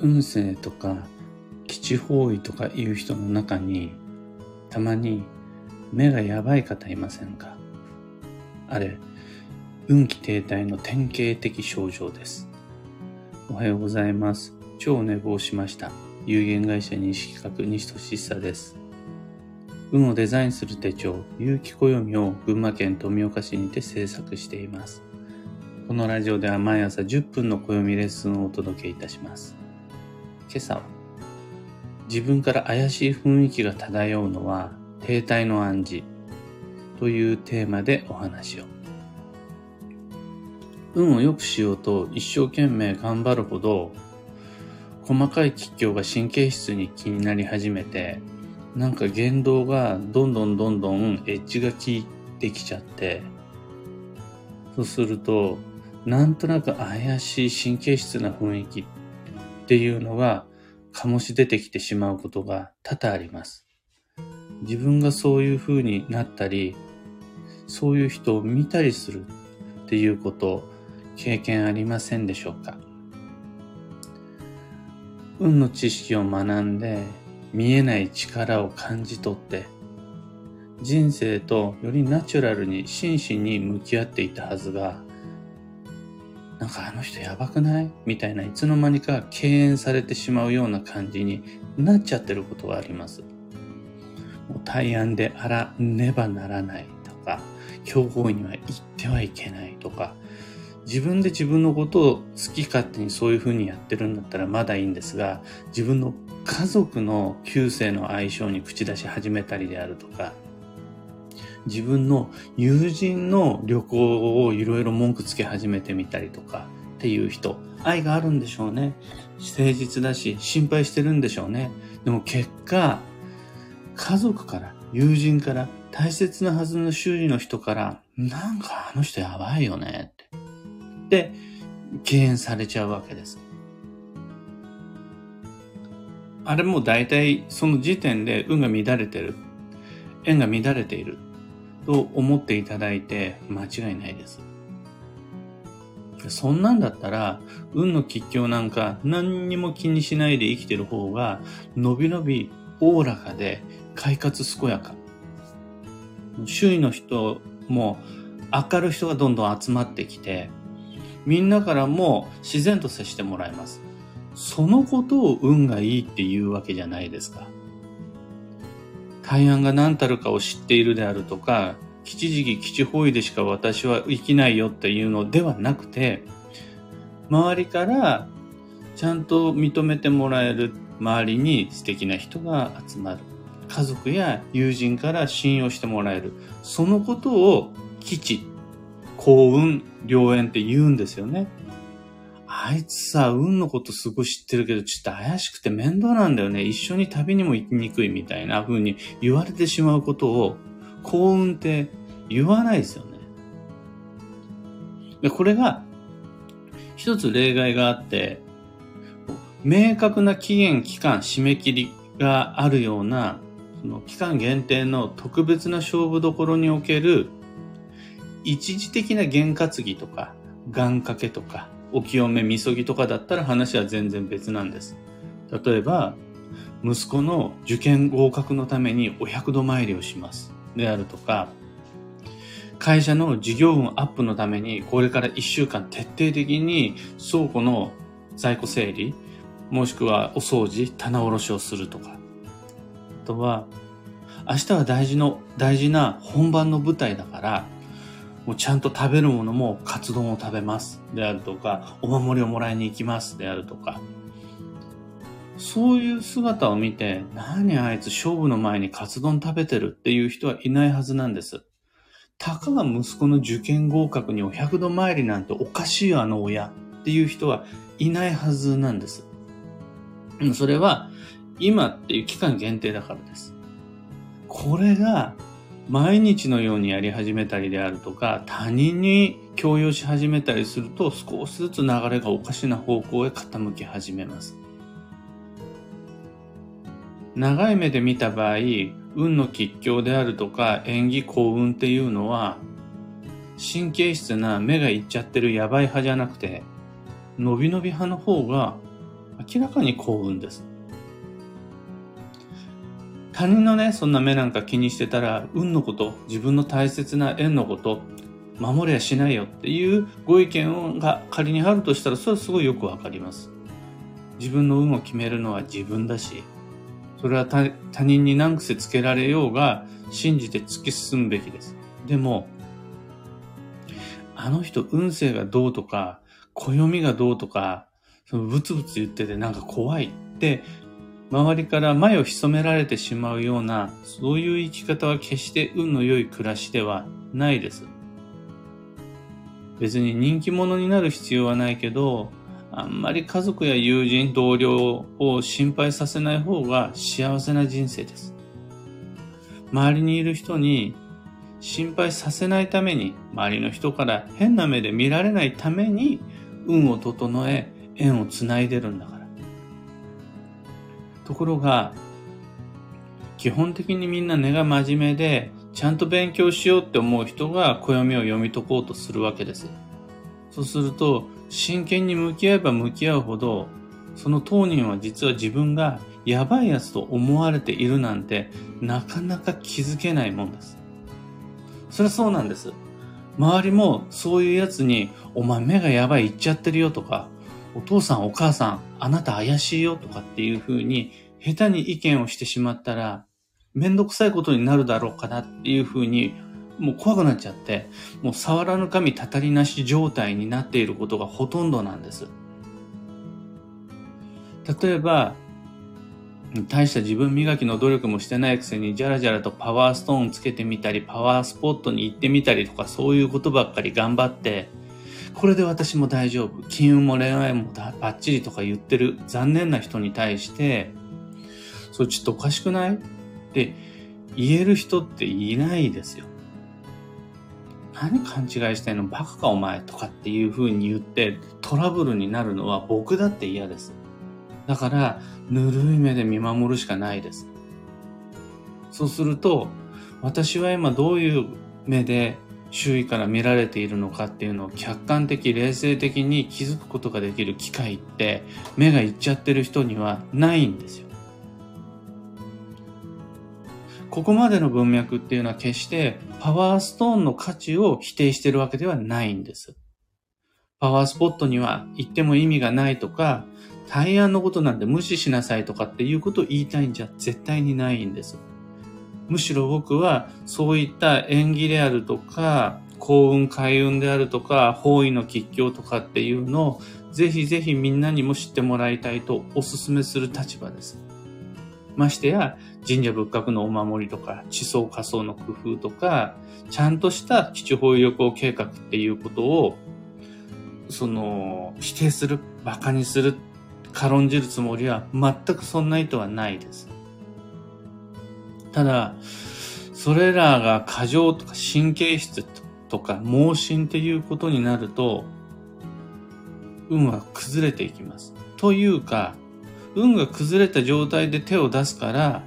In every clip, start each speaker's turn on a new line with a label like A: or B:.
A: 運勢とか基地方位とかいう人の中にたまに目がやばい方いませんか？あれ、運気停滞の典型的症状です。おはようございます。超寝坊しました。有限会社西企画西俊久です。運をデザインする手帳、有機暦を群馬県富岡市にて制作しています。このラジオでは毎朝10分の暦レッスンをお届けいたします。今朝は、自分から怪しい雰囲気が漂うのは停滞の暗示というテーマでお話を。運を良くしようと一生懸命頑張るほど細かい吉凶が神経質に気になり始めてなんか言動がどんどんどんどんエッジが効いてきちゃってそうするとなんとなく怪しい神経質な雰囲気っていうのが醸し出てきてしまうことが多々あります。自分がそういう風になったり、そういう人を見たりするっていうこと、経験ありませんでしょうか？運の知識を学んで、見えない力を感じ取って、人生とよりナチュラルに真摯に向き合っていたはずが、なんかあの人やばくない？みたいないつの間にか敬遠されてしまうような感じになっちゃってることがあります。もう対案であらねばならないとか、競合には行ってはいけないとか、自分で自分のことを好き勝手にそういうふうにやってるんだったらまだいいんですが、自分の家族の旧姓の相性に口出し始めたりであるとか、自分の友人の旅行をいろいろ文句つけ始めてみたりとかっていう人、愛があるんでしょうね。誠実だし、心配してるんでしょうね。でも結果、家族から、友人から、大切なはずの周囲の人から、なんかあの人やばいよねって。で、敬遠されちゃうわけです。あれも大体その時点で運が乱れてる。縁が乱れている。と思っていただいて間違いないです。そんなんだったら、運の吉凶なんか何にも気にしないで生きてる方が、のびのび、おおらかで、快活健やか。周囲の人も明るい人がどんどん集まってきて、みんなからも自然と接してもらえます。そのことを運がいいっていうわけじゃないですか。大安が何たるかを知っているであるとか、吉時期吉方位でしか私は生きないよっていうのではなくて、周りからちゃんと認めてもらえる周りに素敵な人が集まる。家族や友人から信用してもらえる。そのことを吉、幸運、良縁って言うんですよね。あいつさ、運のことすごい知ってるけど、ちょっと怪しくて面倒なんだよね。一緒に旅にも行きにくいみたいな風に言われてしまうことを、幸運って言わないですよね。で、これが、一つ例外があって、明確な期限、期間、締め切りがあるような、その期間限定の特別な勝負どころにおける、一時的な験担ぎとか、願掛けとか、お清め、みそぎとかだったら話は全然別なんです。例えば、息子の受験合格のためにお百度参りをします。であるとか、会社の事業運アップのためにこれから1週間徹底的に倉庫の在庫整理、もしくはお掃除、棚卸しをするとか。あとは、明日は大事の、大事な本番の舞台だから、もうちゃんと食べるものもカツ丼を食べますであるとか、お守りをもらいに行きますであるとか、そういう姿を見て、何あいつ勝負の前にカツ丼食べてるっていう人はいないはずなんです。たかが息子の受験合格にお百度参りなんておかしいあの親っていう人はいないはずなんです。それは今っていう期間限定だからです。これが毎日のようにやり始めたりであるとか、他人に強要し始めたりすると、少しずつ流れがおかしな方向へ傾き始めます。長い目で見た場合、運の吉凶であるとか縁起幸運っていうのは、神経質な目がいっちゃってるやばい派じゃなくて、伸び伸び派の方が明らかに幸運です。他人のね、そんな目なんか気にしてたら、運のこと、自分の大切な縁のこと、守れやしないよっていうご意見が仮にあるとしたら、それはすごいよくわかります。自分の運を決めるのは自分だし、それは他人に何癖つけられようが、信じて突き進むべきです。でも、あの人運勢がどうとか、暦がどうとか、そのブツブツ言っててなんか怖いって周りから前を潜められてしまうような、そういう生き方は決して運の良い暮らしではないです。別に人気者になる必要はないけど、あんまり家族や友人、同僚を心配させない方が幸せな人生です。周りにいる人に心配させないために、周りの人から変な目で見られないために、運を整え、縁をつないでるんだから。ところが、基本的にみんな根が真面目で、ちゃんと勉強しようって思う人が暦を読み解こうとするわけです。そうすると、真剣に向き合えば向き合うほど、その当人は実は自分がやばいやつと思われているなんて、なかなか気づけないもんです。それはそうなんです。周りもそういうやつに、お前目がやばい言っちゃってるよとか、お父さんお母さん、あなた怪しいよとかっていう風に、下手に意見をしてしまったら、めんどくさいことになるだろうかなっていう風に、もう怖くなっちゃって、もう触らぬ神たたりなし状態になっていることがほとんどなんです。例えば、大した自分磨きの努力もしてないくせに、じゃらじゃらとパワーストーンつけてみたり、パワースポットに行ってみたりとか、そういうことばっかり頑張って、これで私も大丈夫。金運も恋愛もバッチリとか言ってる残念な人に対して、それちょっとおかしくない？って言える人っていないですよ。何勘違いしてんの？バカかお前とかっていう風に言ってトラブルになるのは僕だって嫌です。だから、ぬるい目で見守るしかないです。そうすると、私は今どういう目で周囲から見られているのかっていうのを客観的、冷静的に気づくことができる機会って目がいっちゃってる人にはないんですよ。ここまでの文脈っていうのは決してパワーストーンの価値を否定してるわけではないんです。パワースポットには行っても意味がないとか、対案のことなんで無視しなさいとかっていうことを言いたいんじゃ絶対にないんです。むしろ僕はそういった縁起であるとか、幸運開運であるとか、方位の吉凶とかっていうのをぜひぜひみんなにも知ってもらいたいとお勧めする立場です。ましてや、神社仏閣のお守りとか、地層仮想の工夫とか、ちゃんとした基地方位旅行計画っていうことを、その、否定する、馬鹿にする、軽んじるつもりは全くそんな意図はないです。ただ、それらが過剰とか神経質とか盲信っていうことになると、運は崩れていきます。というか、運が崩れた状態で手を出すから、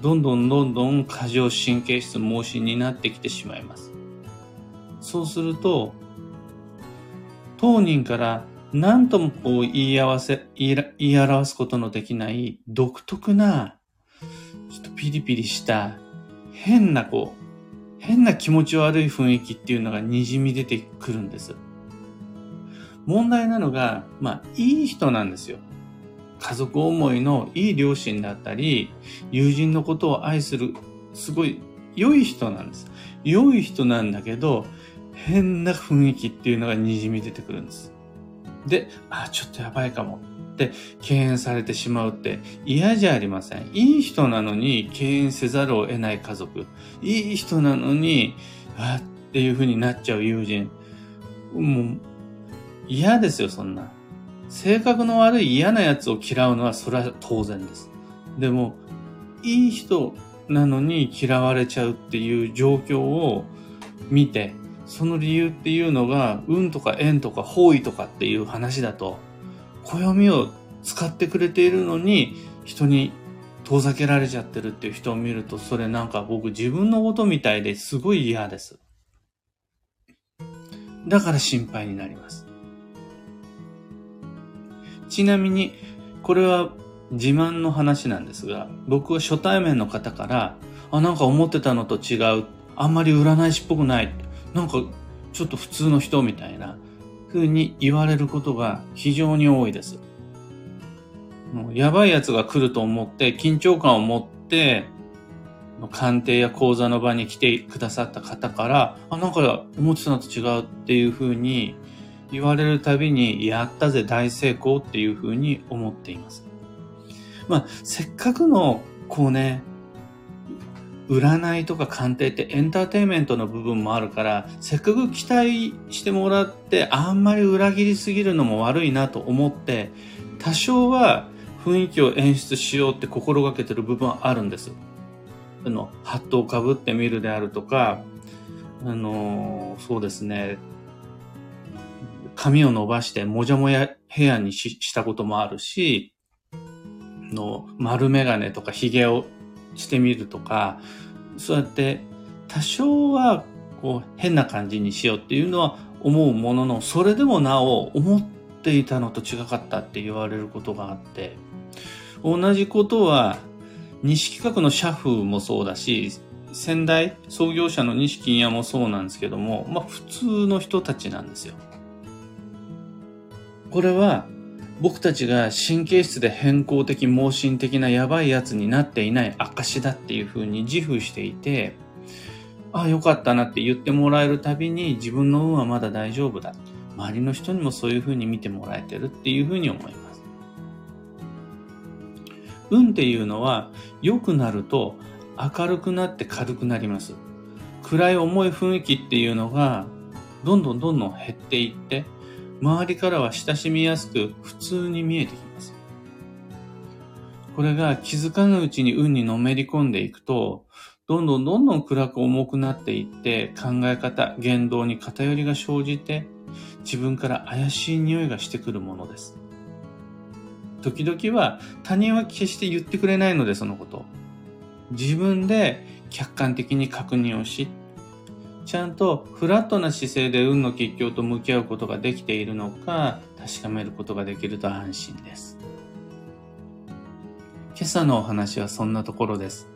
A: どんどんどんどん過剰神経質盲信になってきてしまいます。そうすると、当人から何ともこう言い合わせ、言い表すことのできない独特なピリピリした、変なこう、変な気持ち悪い雰囲気っていうのが滲み出てくるんです。問題なのが、まあ、いい人なんですよ。家族思いのいい両親だったり、友人のことを愛する、すごい良い人なんです。良い人なんだけど、変な雰囲気っていうのが滲み出てくるんです。で、あ、ちょっとやばいかもって敬遠されてしまうって嫌じゃありません。いい人なのに敬遠せざるを得ない家族。いい人なのに、あっていう風になっちゃう友人。もう、嫌ですよ、そんな。性格の悪い嫌な奴を嫌うのはそれは当然です。でも、いい人なのに嫌われちゃうっていう状況を見て、その理由っていうのが、運とか縁とか方位とかっていう話だと、暦を使ってくれているのに、人に遠ざけられちゃってるっていう人を見ると、それなんか僕自分のことみたいですごい嫌です。だから心配になります。ちなみに、これは自慢の話なんですが、僕は初対面の方から、あ、なんか思ってたのと違う。あんまり占い師っぽくない。なんかちょっと普通の人みたいな風に言われることが非常に多いです。もうやばい奴が来ると思って緊張感を持って鑑定や講座の場に来てくださった方から、あ、なんか思ってたのと違うっていう風に言われるたびに、やったぜ大成功っていう風に思っています。まあ、せっかくの、こうね、占いとか鑑定ってエンターテインメントの部分もあるから、せっかく期待してもらって、あんまり裏切りすぎるのも悪いなと思って、多少は雰囲気を演出しようって心がけてる部分はあるんです。あの、ハットをかぶってみるであるとか、あの、そうですね、髪を伸ばしてもじゃもやヘアにしたこともあるし、の丸メガネとか髭をしてみるとか、そうやって多少はこう変な感じにしようっていうのは思うものの、それでもなお思っていたのと違かったって言われることがあって、同じことは西企画の社風もそうだし、先代創業者の西金屋もそうなんですけども、まあ普通の人たちなんですよ。これは僕たちが神経質で変更的盲信的なやばいやつになっていない証だっていうふうに自負していて、ああ、よかったなって言ってもらえるたびに自分の運はまだ大丈夫だ。周りの人にもそういうふうに見てもらえてるっていうふうに思います。運っていうのは良くなると明るくなって軽くなります。暗い重い雰囲気っていうのがどんどんどんどん減っていって周りからは親しみやすく普通に見えてきます。これが気づかぬうちに運にのめり込んでいくと、どんどんどんどん暗く重くなっていって考え方、言動に偏りが生じて自分から怪しい匂いがしてくるものです。時々は他人は決して言ってくれないのでそのこと。自分で客観的に確認をし、ちゃんとフラットな姿勢で運の吉凶と向き合うことができているのか確かめることができると安心です。今朝のお話はそんなところです。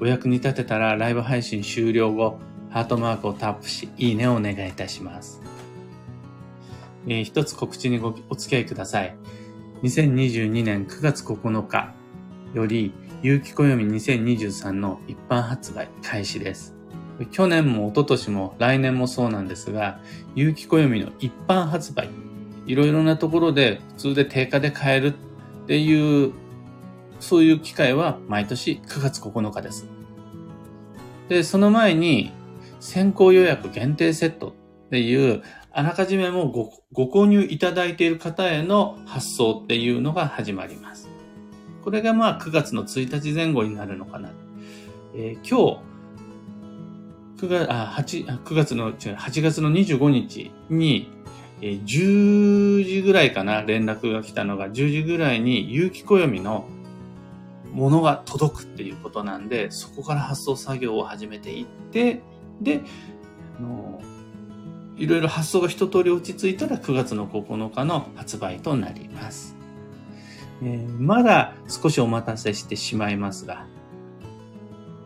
A: お役に立てたらライブ配信終了後、ハートマークをタップし、いいねをお願いいたします。えー、一つ告知にごお付き合いください。2022年9月9日より、有機暦2023の一般発売開始です。去年も一昨年も来年もそうなんですが、有機暦の一般発売、いろいろなところで普通で定価で買えるっていう、そういう機会は毎年9月9日です。で、その前に先行予約限定セットっていう、あらかじめもごご購入いただいている方への発送っていうのが始まります。これがまあ9月の1日前後になるのかな。えー、今日、9月、あ、8、9月の、違う、8月の25日に、えー、10時ぐらいかな、連絡が来たのが、10時ぐらいに有機暦のものが届くっていうことなんで、そこから発送作業を始めていって、で、あのいろいろ発送が一通り落ち着いたら9月の9日の発売となります。えー、まだ少しお待たせしてしまいますが、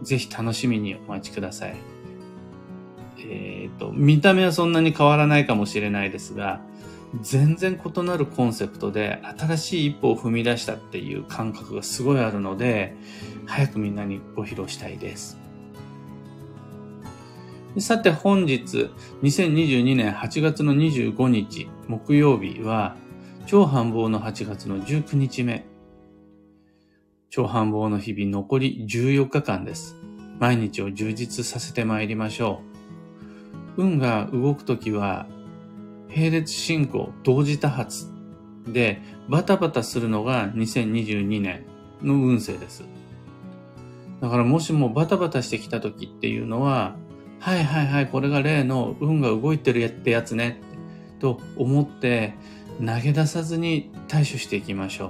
A: ぜひ楽しみにお待ちください。えっ、ー、と、見た目はそんなに変わらないかもしれないですが、全然異なるコンセプトで新しい一歩を踏み出したっていう感覚がすごいあるので、早くみんなにご披露したいです。さて本日、2022年8月の25日、木曜日は、超繁忙の8月の19日目。超繁忙の日々残り14日間です。毎日を充実させてまいりましょう。運が動くときは、並列進行同時多発で、バタバタするのが2022年の運勢です。だからもしもバタバタしてきた時っていうのは、はいはいはい、これが例の運が動いてるやってやつね、と思って投げ出さずに対処していきましょ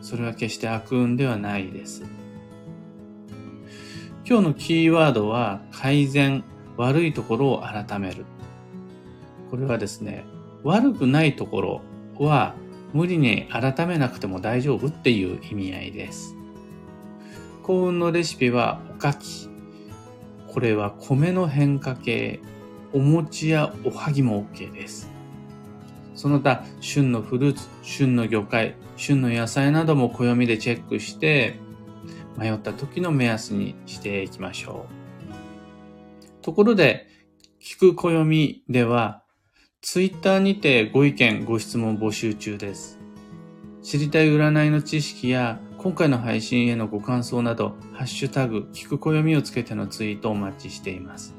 A: う。それは決して悪運ではないです。今日のキーワードは改善、悪いところを改める。これはですね、悪くないところは無理に改めなくても大丈夫っていう意味合いです。幸運のレシピはおかき。これは米の変化系。お餅やおはぎも OK です。その他、旬のフルーツ、旬の魚介、旬の野菜なども暦でチェックして、迷った時の目安にしていきましょう。ところで、聞く暦では、ツイッターにてご意見、ご質問募集中です。知りたい占いの知識や今回の配信へのご感想など、ハッシュタグ、聞く暦をつけてのツイートをお待ちしています。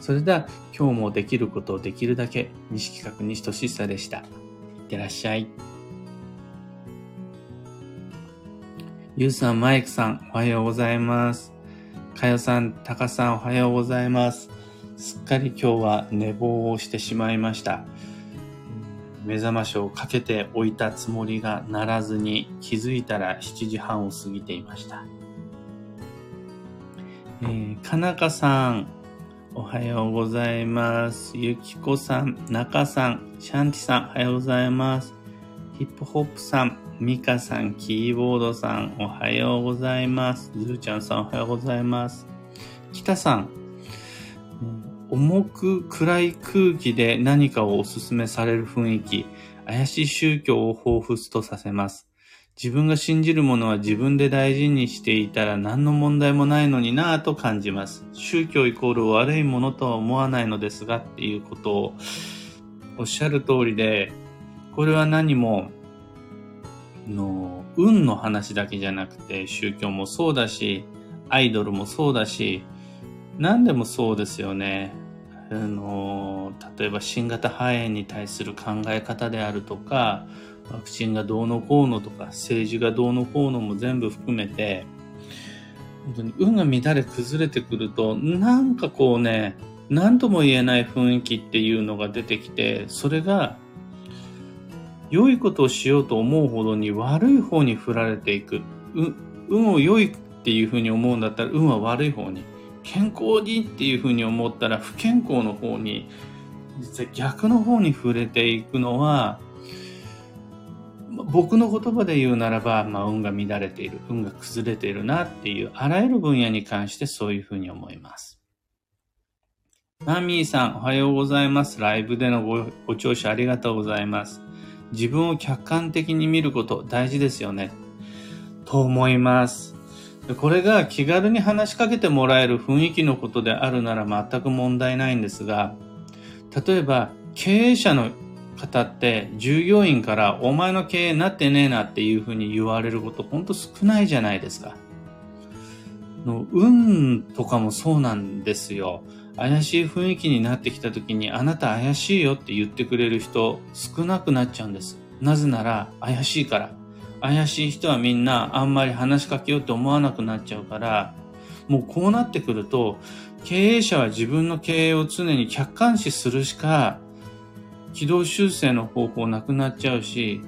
A: それでは、今日もできることをできるだけ、西企画西俊久でした。いってらっしゃい。ゆうさん、マイクさん、おはようございます。かよさん、たかさん、おはようございます。すっかり今日は寝坊をしてしまいました。目覚ましをかけておいたつもりがならずに気づいたら7時半を過ぎていました。えー、かなかさん、おはようございます。ゆきこさん、なかさん、シャンティさん、おはようございます。ヒップホップさん、ミカさん、キーボードさん、おはようございます。ズーちゃんさん、おはようございます。北さん、重く暗い空気で何かをお勧めされる雰囲気、怪しい宗教を彷彿とさせます。自分が信じるものは自分で大事にしていたら何の問題もないのになぁと感じます。宗教イコール悪いものとは思わないのですがっていうことをおっしゃる通りで、これは何も、の、運の話だけじゃなくて、宗教もそうだし、アイドルもそうだし、何でもそうですよね。あの例えば新型肺炎に対する考え方であるとかワクチンがどうのこうのとか政治がどうのこうのも全部含めて本当に運が乱れ崩れてくるとなんかこうね何とも言えない雰囲気っていうのが出てきてそれが良いことをしようと思うほどに悪い方に振られていく。運を良いっていうふうに思うんだったら運は悪い方に。健康にっていうふうに思ったら不健康の方に実は逆の方に触れていくのは僕の言葉で言うならば、まあ、運が乱れている。運が崩れているなっていうあらゆる分野に関してそういうふうに思います。マミーさんおはようございます。ライブでのごご聴取ありがとうございます。自分を客観的に見ること大事ですよねと思いますこれが気軽に話しかけてもらえる雰囲気のことであるなら全く問題ないんですが、例えば経営者の方って従業員からお前の経営なってねえなっていうふうに言われることほんと少ないじゃないですか。の運とかもそうなんですよ。怪しい雰囲気になってきた時にあなた怪しいよって言ってくれる人少なくなっちゃうんです。なぜなら怪しいから。怪しい人はみんなあんまり話しかけようって思わなくなっちゃうから、もうこうなってくると、経営者は自分の経営を常に客観視するしか、軌道修正の方法なくなっちゃうし、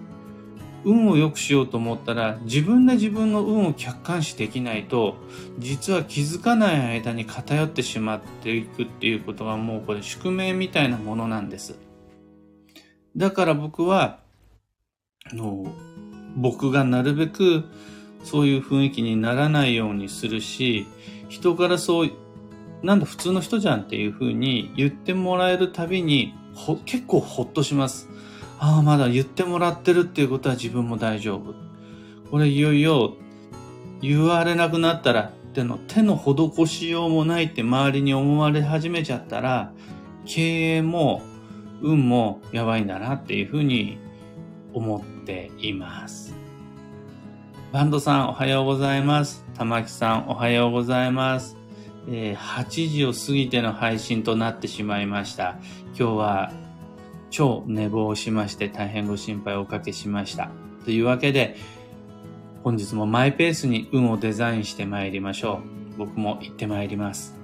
A: 運を良くしようと思ったら、自分で自分の運を客観視できないと、実は気づかない間に偏ってしまっていくっていうことがもうこれ宿命みたいなものなんです。だから僕は、あの僕がなるべくそういう雰囲気にならないようにするし、人からそう、なんだ普通の人じゃんっていう風に言ってもらえるたびに、結構ほっとします。ああ、まだ言ってもらってるっていうことは自分も大丈夫。これいよいよ言われなくなったらっての手の施しようもないって周りに思われ始めちゃったら、経営も運もやばいんだなっていうふうに思っています。バンドさんおはようございます。玉木さんおはようございます。え、8時を過ぎての配信となってしまいました。今日は超寝坊しまして大変ご心配をおかけしました。というわけで、本日もマイペースに運をデザインして参りましょう。僕も行って参ります。